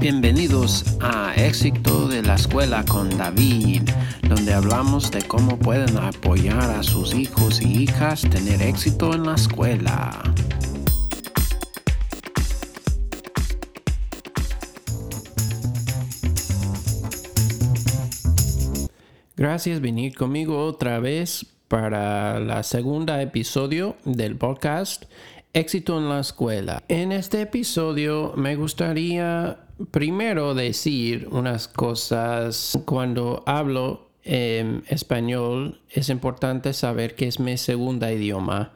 Bienvenidos a Éxito de la Escuela con David, donde hablamos de cómo pueden apoyar a sus hijos y hijas tener éxito en la escuela. Gracias venir conmigo otra vez para la segunda episodio del podcast Éxito en la escuela. En este episodio me gustaría primero decir unas cosas. Cuando hablo en español es importante saber que es mi segunda idioma.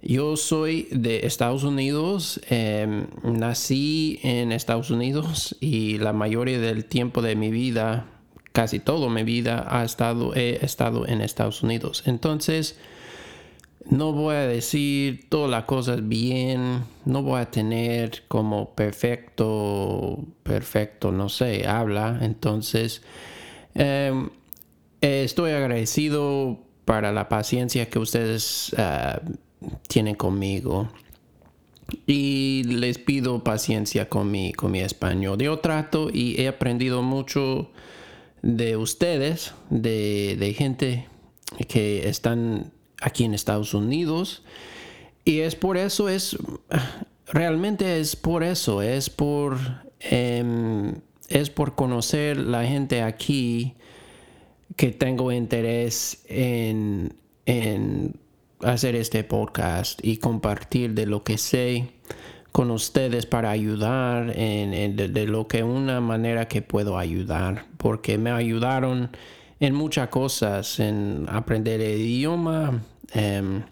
Yo soy de Estados Unidos, em, nací en Estados Unidos y la mayoría del tiempo de mi vida, casi toda mi vida, ha estado, he estado en Estados Unidos. Entonces, no voy a decir todas las cosas bien, no voy a tener como perfecto, perfecto, no sé, habla. Entonces, em, estoy agradecido para la paciencia que ustedes ah, tienen conmigo. Y les pido paciencia con mi, con mi español. Yo trato y he aprendido mucho de ustedes, de, de gente que están aquí en Estados Unidos. Y es por eso, es realmente es por eso, es por, em, es por conocer la gente aquí que tengo interés en, en hacer este podcast y compartir de lo que sé con ustedes para ayudar en, de, lo que una manera que puedo ayudar porque me ayudaron en muchas cosas, en aprender el idioma. Em,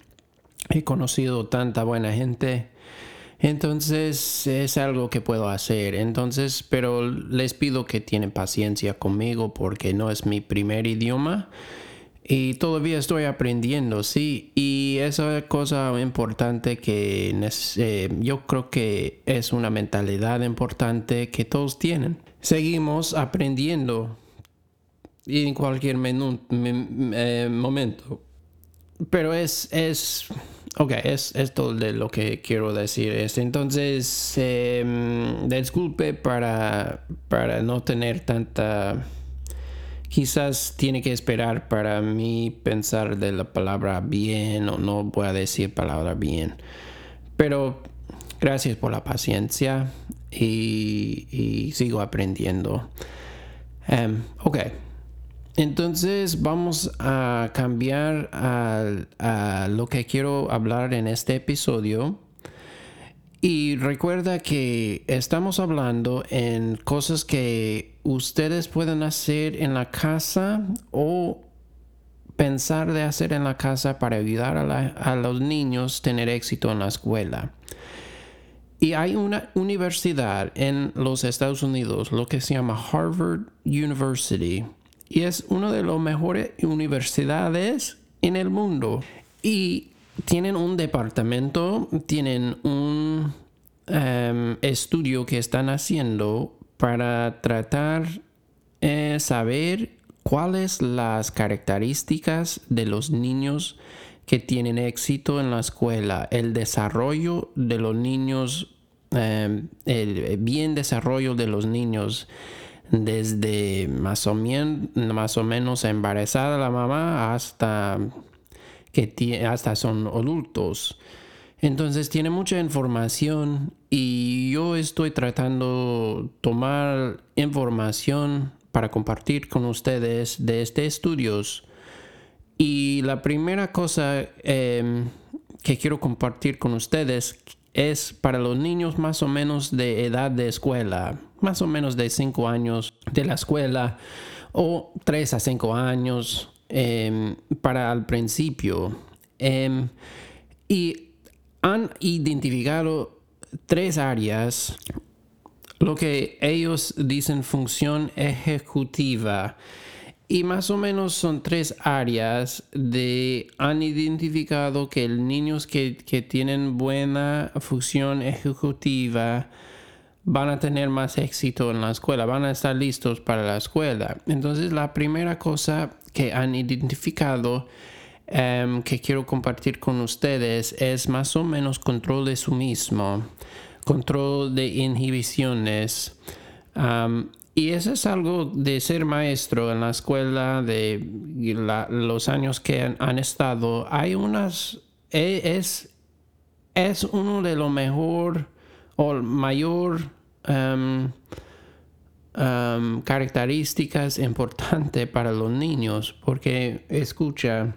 he conocido tanta buena gente. Entonces es algo que puedo hacer. Entonces, pero les pido que tienen paciencia conmigo porque no es mi primer idioma. Y todavía estoy aprendiendo, sí. Y esa cosa importante que eh, yo creo que es una mentalidad importante que todos tienen. Seguimos aprendiendo en cualquier eh, momento. Pero es, es, ok, es, todo de lo que quiero decir. Es, entonces, em, disculpe para, para no tener tanta... Quizás tiene que esperar para mí pensar de la palabra bien o no voy a decir palabra bien. Pero gracias por la paciencia y, sigo aprendiendo. Um, ok. Entonces vamos a cambiar a, lo que quiero hablar en este episodio. Y recuerda que estamos hablando en cosas que ustedes pueden hacer en la casa o pensar de hacer en la casa para ayudar a, a los niños a tener éxito en la escuela. Y hay una universidad en los Estados Unidos, lo que se llama Harvard University y es una de las mejores universidades en el mundo. Y tienen un departamento, tienen un em, estudio que están haciendo para tratar de saber cuáles las características de los niños que tienen éxito en la escuela, el desarrollo de los niños, em, el bien desarrollo de los niños desde más o, más o menos embarazada la mamá hasta que hasta son adultos. Entonces tiene mucha información y yo estoy tratando tomar información para compartir con ustedes de este estudios. Y la primera cosa em, que quiero compartir con ustedes es para los niños más o menos de edad de escuela, más o menos de 5 años de la escuela o 3 a 5 años em, para el principio. Em, y han identificado tres áreas, lo que ellos dicen función ejecutiva. Y más o menos son tres áreas de han identificado que niños que, que tienen buena función ejecutiva van a tener más éxito en la escuela, van a estar listos para la escuela. Entonces la primera cosa que han identificado em, que quiero compartir con ustedes es más o menos control de su mismo, control de inhibiciones. Y eso es algo de ser maestro en la escuela, de los años que han, estado. Hay unas, e, es, es uno de los mejor o mayor características importantes para los niños, porque escucha,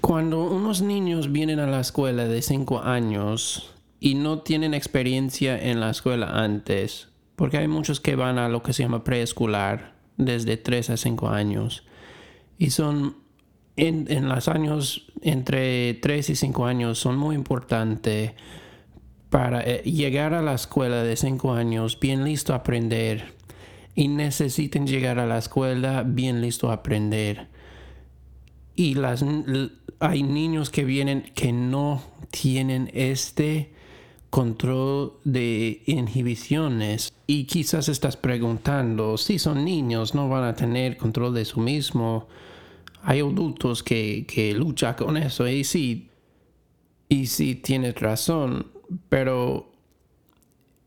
cuando unos niños vienen a la escuela de 5 años y no tienen experiencia en la escuela antes, porque hay muchos que van a lo que se llama preescolar desde 3 a 5 años, y son en, en los años entre 3 y 5 años son muy importantes para eh, llegar a la escuela de 5 años bien listo a aprender y necesiten llegar a la escuela bien listo a aprender. Y las, hay niños que vienen que no tienen este control de inhibiciones y quizás estás preguntando si son niños no van a tener control de su mismo hay adultos que, que luchan con eso y sí y sí tienes razón pero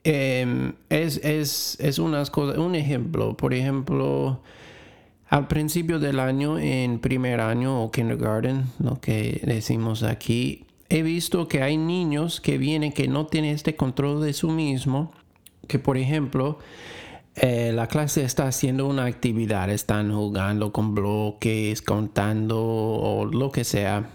em, es, es, es unas cosas, un ejemplo, por ejemplo, al principio del año, en primer año o kindergarten, lo que decimos aquí, he visto que hay niños que vienen que no tienen este control de su mismo, que por ejemplo, eh, la clase está haciendo una actividad, están jugando con bloques, contando o lo que sea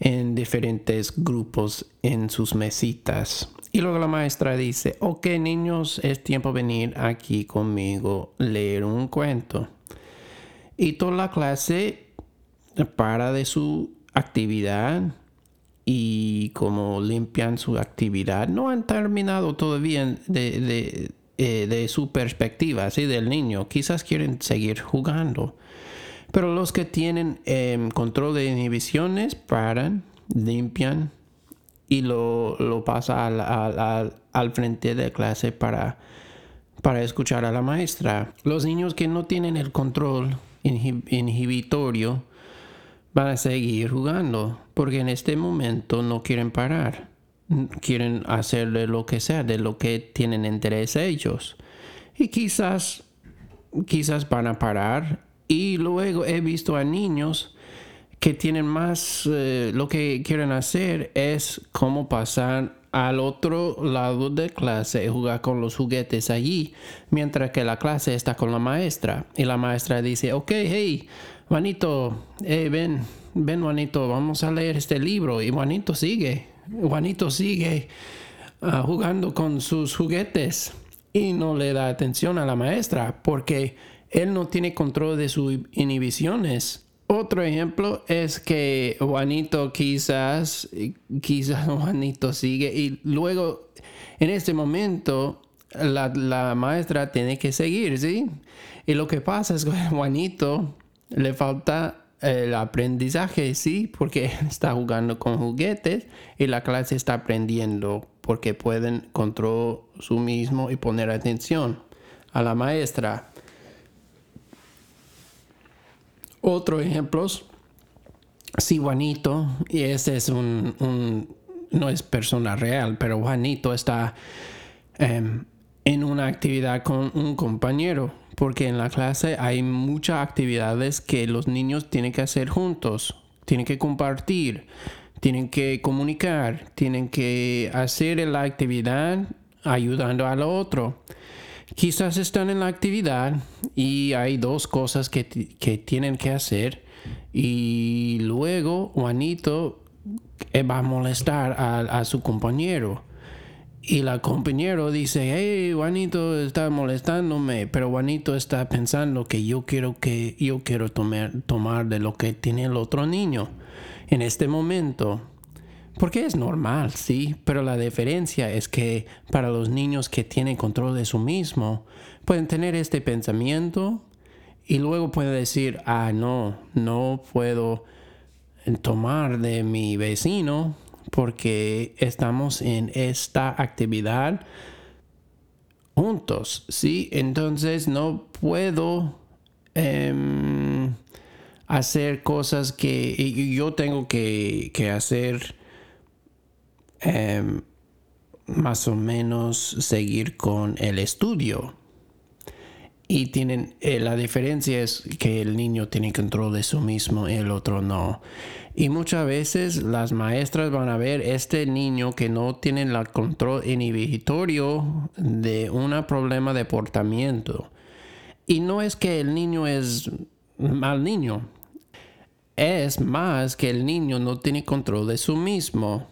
en diferentes grupos en sus mesitas. Y luego la maestra dice, ok niños, es tiempo de venir aquí conmigo, leer un cuento. Y toda la clase para de su actividad y como limpian su actividad, no han terminado todavía de, eh, su perspectiva, así del niño. Quizás quieren seguir jugando. Pero los que tienen em, control de inhibiciones paran, limpian y lo, lo pasa al, frente de clase para, para escuchar a la maestra. Los niños que no tienen el control inhibitorio van a seguir jugando porque en este momento no quieren parar. Quieren hacer lo que sea, de lo que tienen interés ellos. Y quizás, quizás van a parar y luego he visto a niños que tienen más, eh, lo que quieren hacer es cómo pasar al otro lado de clase y jugar con los juguetes allí, mientras que la clase está con la maestra. Y la maestra dice, ok, hey, Juanito, hey, ven, ven Juanito, vamos a leer este libro. Y Juanito sigue, Juanito sigue ah, jugando con sus juguetes y no le da atención a la maestra porque él no tiene control de sus inhibiciones. Otro ejemplo es que Juanito quizás, quizás Juanito sigue y luego en este momento la, maestra tiene que seguir, ¿sí? Y lo que pasa es que Juanito le falta el aprendizaje, ¿sí? Porque está jugando con juguetes y la clase está aprendiendo porque pueden controlar su mismo y poner atención a la maestra. Otro ejemplo, si Juanito, y ese es un, no es persona real, pero Juanito está em, en una actividad con un compañero, porque en la clase hay muchas actividades que los niños tienen que hacer juntos, tienen que compartir, tienen que comunicar, tienen que hacer la actividad ayudando al otro. Quizás están en la actividad y hay dos cosas que, tienen que hacer y luego Juanito eh, va a molestar a, su compañero. Y la compañero dice, hey, Juanito está molestándome, pero Juanito está pensando que yo quiero que yo quiero tomar, tomar de lo que tiene el otro niño en este momento. Porque es normal, sí, pero la diferencia es que para los niños que tienen control de su mismo, pueden tener este pensamiento y luego pueden decir, ah, no, no puedo tomar de mi vecino porque estamos en esta actividad juntos, ¿sí? Entonces no puedo em, hacer cosas que yo tengo que, que hacer Em, más o menos seguir con el estudio. Y tienen, eh, la diferencia es que el niño tiene control de sí mismo y el otro no. Y muchas veces las maestras van a ver este niño que no tiene el control inhibitorio de un problema de portamiento. Y no es que el niño es mal niño, es más que el niño no tiene control de sí mismo.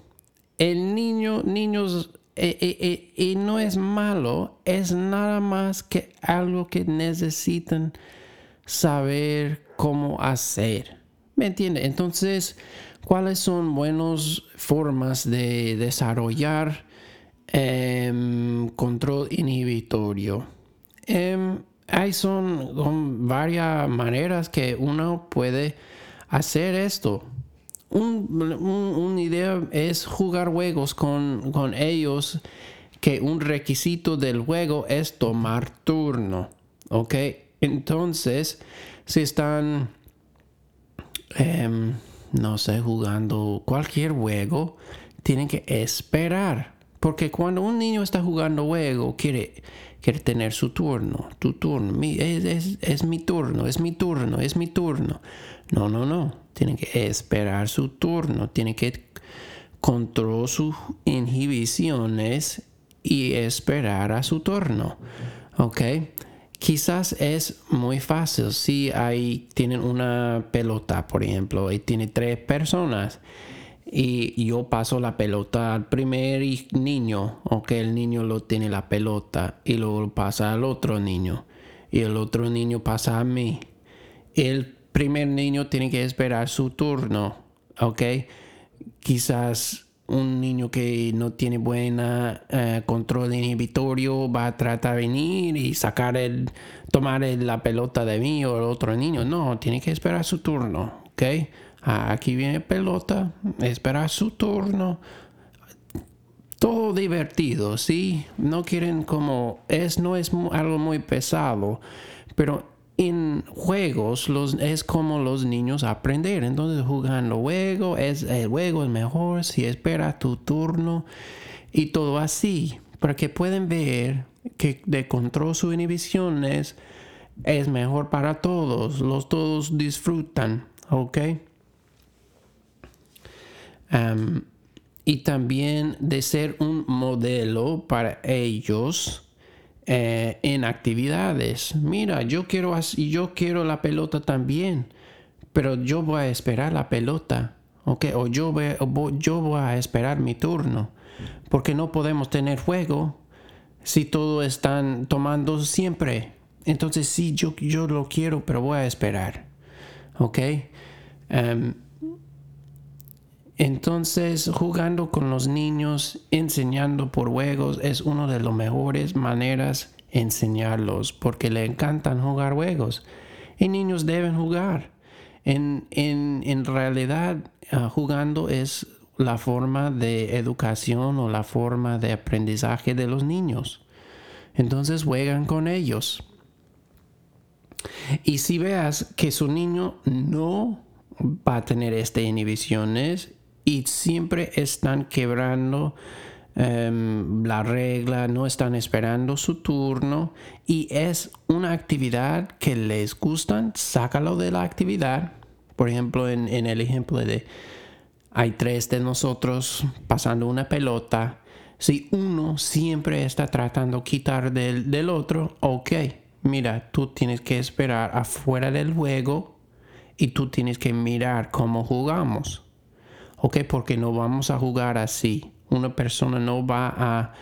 El niño, niños, eh, eh, eh, y no es malo, es nada más que algo que necesitan saber cómo hacer. ¿Me entiende? Entonces, ¿cuáles son buenas formas de desarrollar em, control inhibitorio? Em, hay son varias maneras que uno puede hacer esto. una idea es jugar juegos con, con, ellos, que un requisito del juego es tomar turno. ¿Ok? Entonces, si están, em, no sé, jugando cualquier juego, tienen que esperar. Porque cuando un niño está jugando juego, quiere, tener su turno, tu turno, es, es mi turno, es mi turno, es mi turno. No, no, no. Tiene que esperar su turno. Tiene que controlar sus inhibiciones y esperar a su turno. ¿Ok? Quizás es muy fácil si hay, tienen una pelota, por ejemplo, y tiene tres personas y yo paso la pelota al primer niño, ok, el niño lo tiene la pelota y luego pasa al otro niño y el otro niño pasa a mí. El primer niño tiene que esperar su turno, ¿ok? Quizás un niño que no tiene buena eh, control inhibitorio va a tratar de venir y sacar el, tomar la pelota de mí o el otro niño. No, tiene que esperar su turno, ¿ok? Ah, aquí viene pelota, esperar su turno. Todo divertido, ¿sí? No quieren como, es, no es algo muy pesado, pero en juegos los, es como los niños aprender. Entonces jugando juego, es, el juego es mejor si espera tu turno y todo así. Para que pueden ver que de control sus inhibiciones es mejor para todos. Los todos disfrutan. ¿Ok? y también de ser un modelo para ellos eh, en actividades. Mira, yo quiero, yo quiero la pelota también, pero yo voy a esperar la pelota, ¿ok? O yo voy, yo voy a esperar mi turno, porque no podemos tener juego si todos están tomando siempre. Entonces sí, yo, yo lo quiero, pero voy a esperar, ¿ok? Em, entonces, jugando con los niños, enseñando por juegos, es una de las mejores maneras de enseñarlos, porque le encantan jugar juegos. Y niños deben jugar. En, realidad, ah, jugando es la forma de educación o la forma de aprendizaje de los niños. Entonces juegan con ellos. Y si veas que su niño no va a tener estas inhibiciones y siempre están quebrando em, la regla, no están esperando su turno y es una actividad que les gustan, sácalo de la actividad. Por ejemplo, en, el ejemplo de hay tres de nosotros pasando una pelota. Si uno siempre está tratando de quitar del, del otro, ok, mira, tú tienes que esperar afuera del juego y tú tienes que mirar cómo jugamos. ¿Ok? Porque no vamos a jugar así. Una persona no va a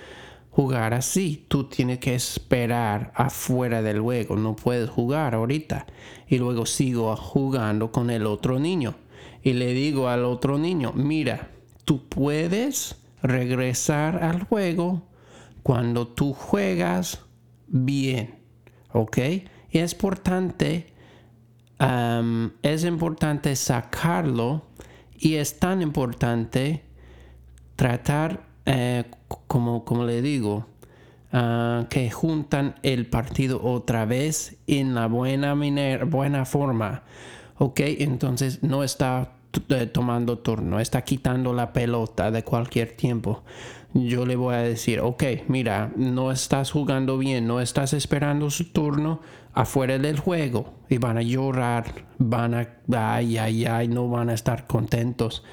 jugar así. Tú tienes que esperar afuera del juego. No puedes jugar ahorita. Y luego sigo jugando con el otro niño. Y le digo al otro niño, mira, tú puedes regresar al juego cuando tú juegas bien. ¿Ok? Y es importante, es importante sacarlo y es tan importante tratar, eh, como, como le digo, ah, que juntan el partido otra vez en la buena, buena forma. Ok, entonces no está tomando turno, está quitando la pelota de cualquier tiempo, yo le voy a decir, ok, mira, no estás jugando bien, no estás esperando su turno afuera del juego y van a llorar, van a, ay, ay, ay, no van a estar contentos.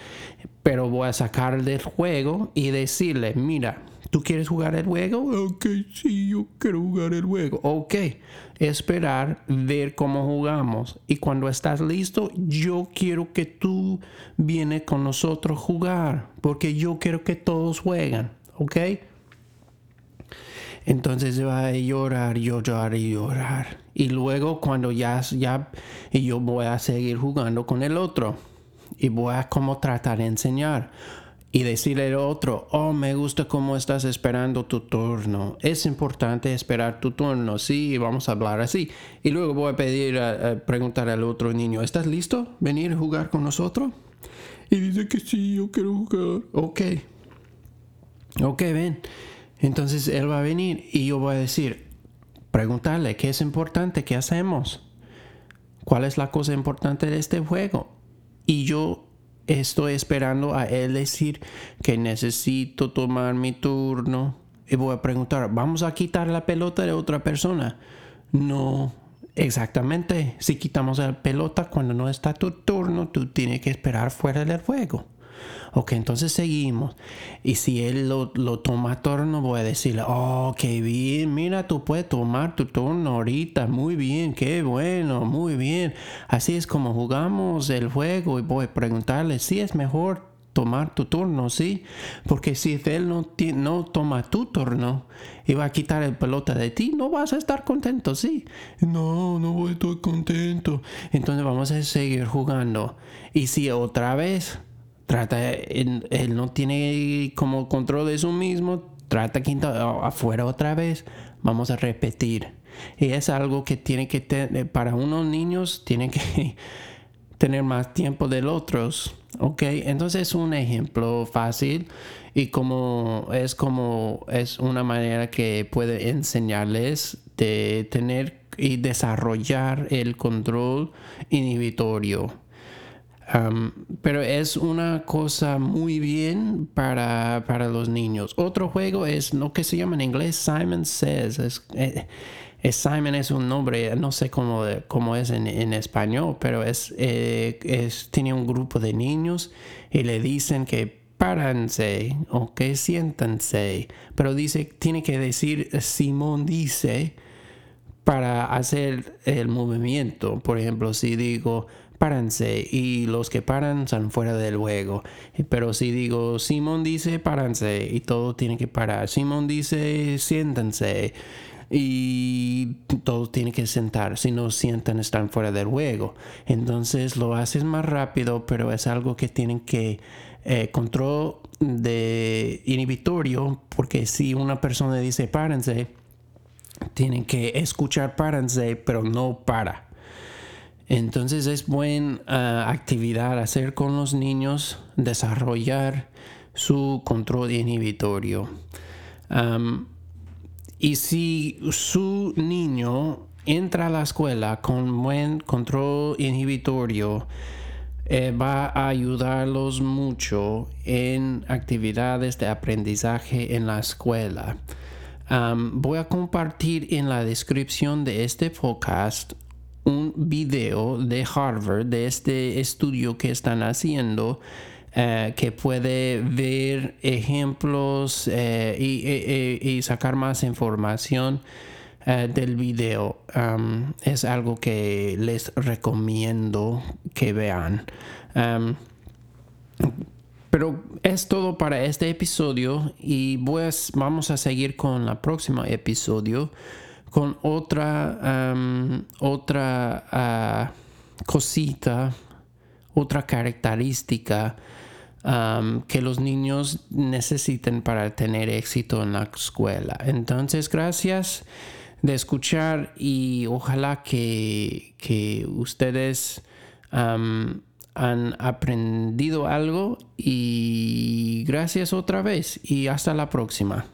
Pero voy a sacar del juego y decirle, mira, ¿Tú quieres jugar el juego? Ok, sí, yo quiero jugar el juego. Ok, esperar, ver cómo jugamos. Y cuando estás listo, yo quiero que tú vienes con nosotros a jugar. Porque yo quiero que todos jueguen. Ok. Entonces va a llorar, llorar y llorar. Y luego cuando ya, ya, y yo voy a seguir jugando con el otro. Y voy a como tratar de enseñar y decirle al otro, oh, me gusta cómo estás esperando tu turno. Es importante esperar tu turno, sí, vamos a hablar así. Y luego voy a pedir, a, preguntar al otro niño, ¿estás listo? ¿Venir a jugar con nosotros? Y dice que sí, yo quiero jugar. Ok. Ok, ven. Entonces él va a venir y yo voy a decir, preguntarle, ¿qué es importante? ¿Qué hacemos? ¿Cuál es la cosa importante de este juego? Y yo estoy esperando a él decir que necesito tomar mi turno. Y voy a preguntar, ¿vamos a quitar la pelota de otra persona? No, exactamente. Si quitamos la pelota cuando no está tu turno, tú tienes que esperar fuera del juego. Ok, entonces seguimos. Y si él lo, toma a turno, voy a decirle, oh, qué bien, mira, tú puedes tomar tu turno ahorita, muy bien, qué bueno, muy bien. Así es como jugamos el juego y voy a preguntarle si es mejor tomar tu turno, ¿sí? Porque si él no, no toma tu turno y va a quitar el pelota de ti, no vas a estar contento, ¿sí? No, no estar contento. Entonces vamos a seguir jugando. Y si otra vez trata, él, no tiene como control de su mismo, trata quinta afuera otra vez, vamos a repetir. Y es algo que tiene que tener, para unos niños, tienen que tener más tiempo del otros. Ok, entonces es un ejemplo fácil y como es como es una manera que puede enseñarles de tener y desarrollar el control inhibitorio pero es una cosa muy bien para, los niños. Otro juego es lo que se llama en inglés Simon Says. Es, eh, Simon es un nombre, no sé cómo, cómo es en, español, pero es, eh, es, tiene un grupo de niños y le dicen que páranse o que siéntanse. Pero dice, tiene que decir Simón dice para hacer el movimiento. Por ejemplo, si digo páranse y los que paran están fuera del juego. Pero si digo, Simón dice, páranse y todo tiene que parar. Simón dice, siéntense y todos tienen que sentar. Si no sientan, están fuera del juego. Entonces lo haces más rápido, pero es algo que tienen que eh, control de inhibitorio, porque si una persona dice párense, tienen que escuchar párense, pero no para. Entonces es buena ah, actividad hacer con los niños, desarrollar su control inhibitorio. y si su niño entra a la escuela con buen control inhibitorio, eh, va a ayudarlos mucho en actividades de aprendizaje en la escuela. voy a compartir en la descripción de este podcast un video de Harvard, de este estudio que están haciendo, eh, que puede ver ejemplos eh, y, sacar más información eh, del video. Es algo que les recomiendo que vean. Pero es todo para este episodio y pues vamos a seguir con el próximo episodio con otra, otra ah, cosita, otra característica que los niños necesiten para tener éxito en la escuela. Entonces, gracias de escuchar y ojalá que, que ustedes han aprendido algo y gracias otra vez y hasta la próxima.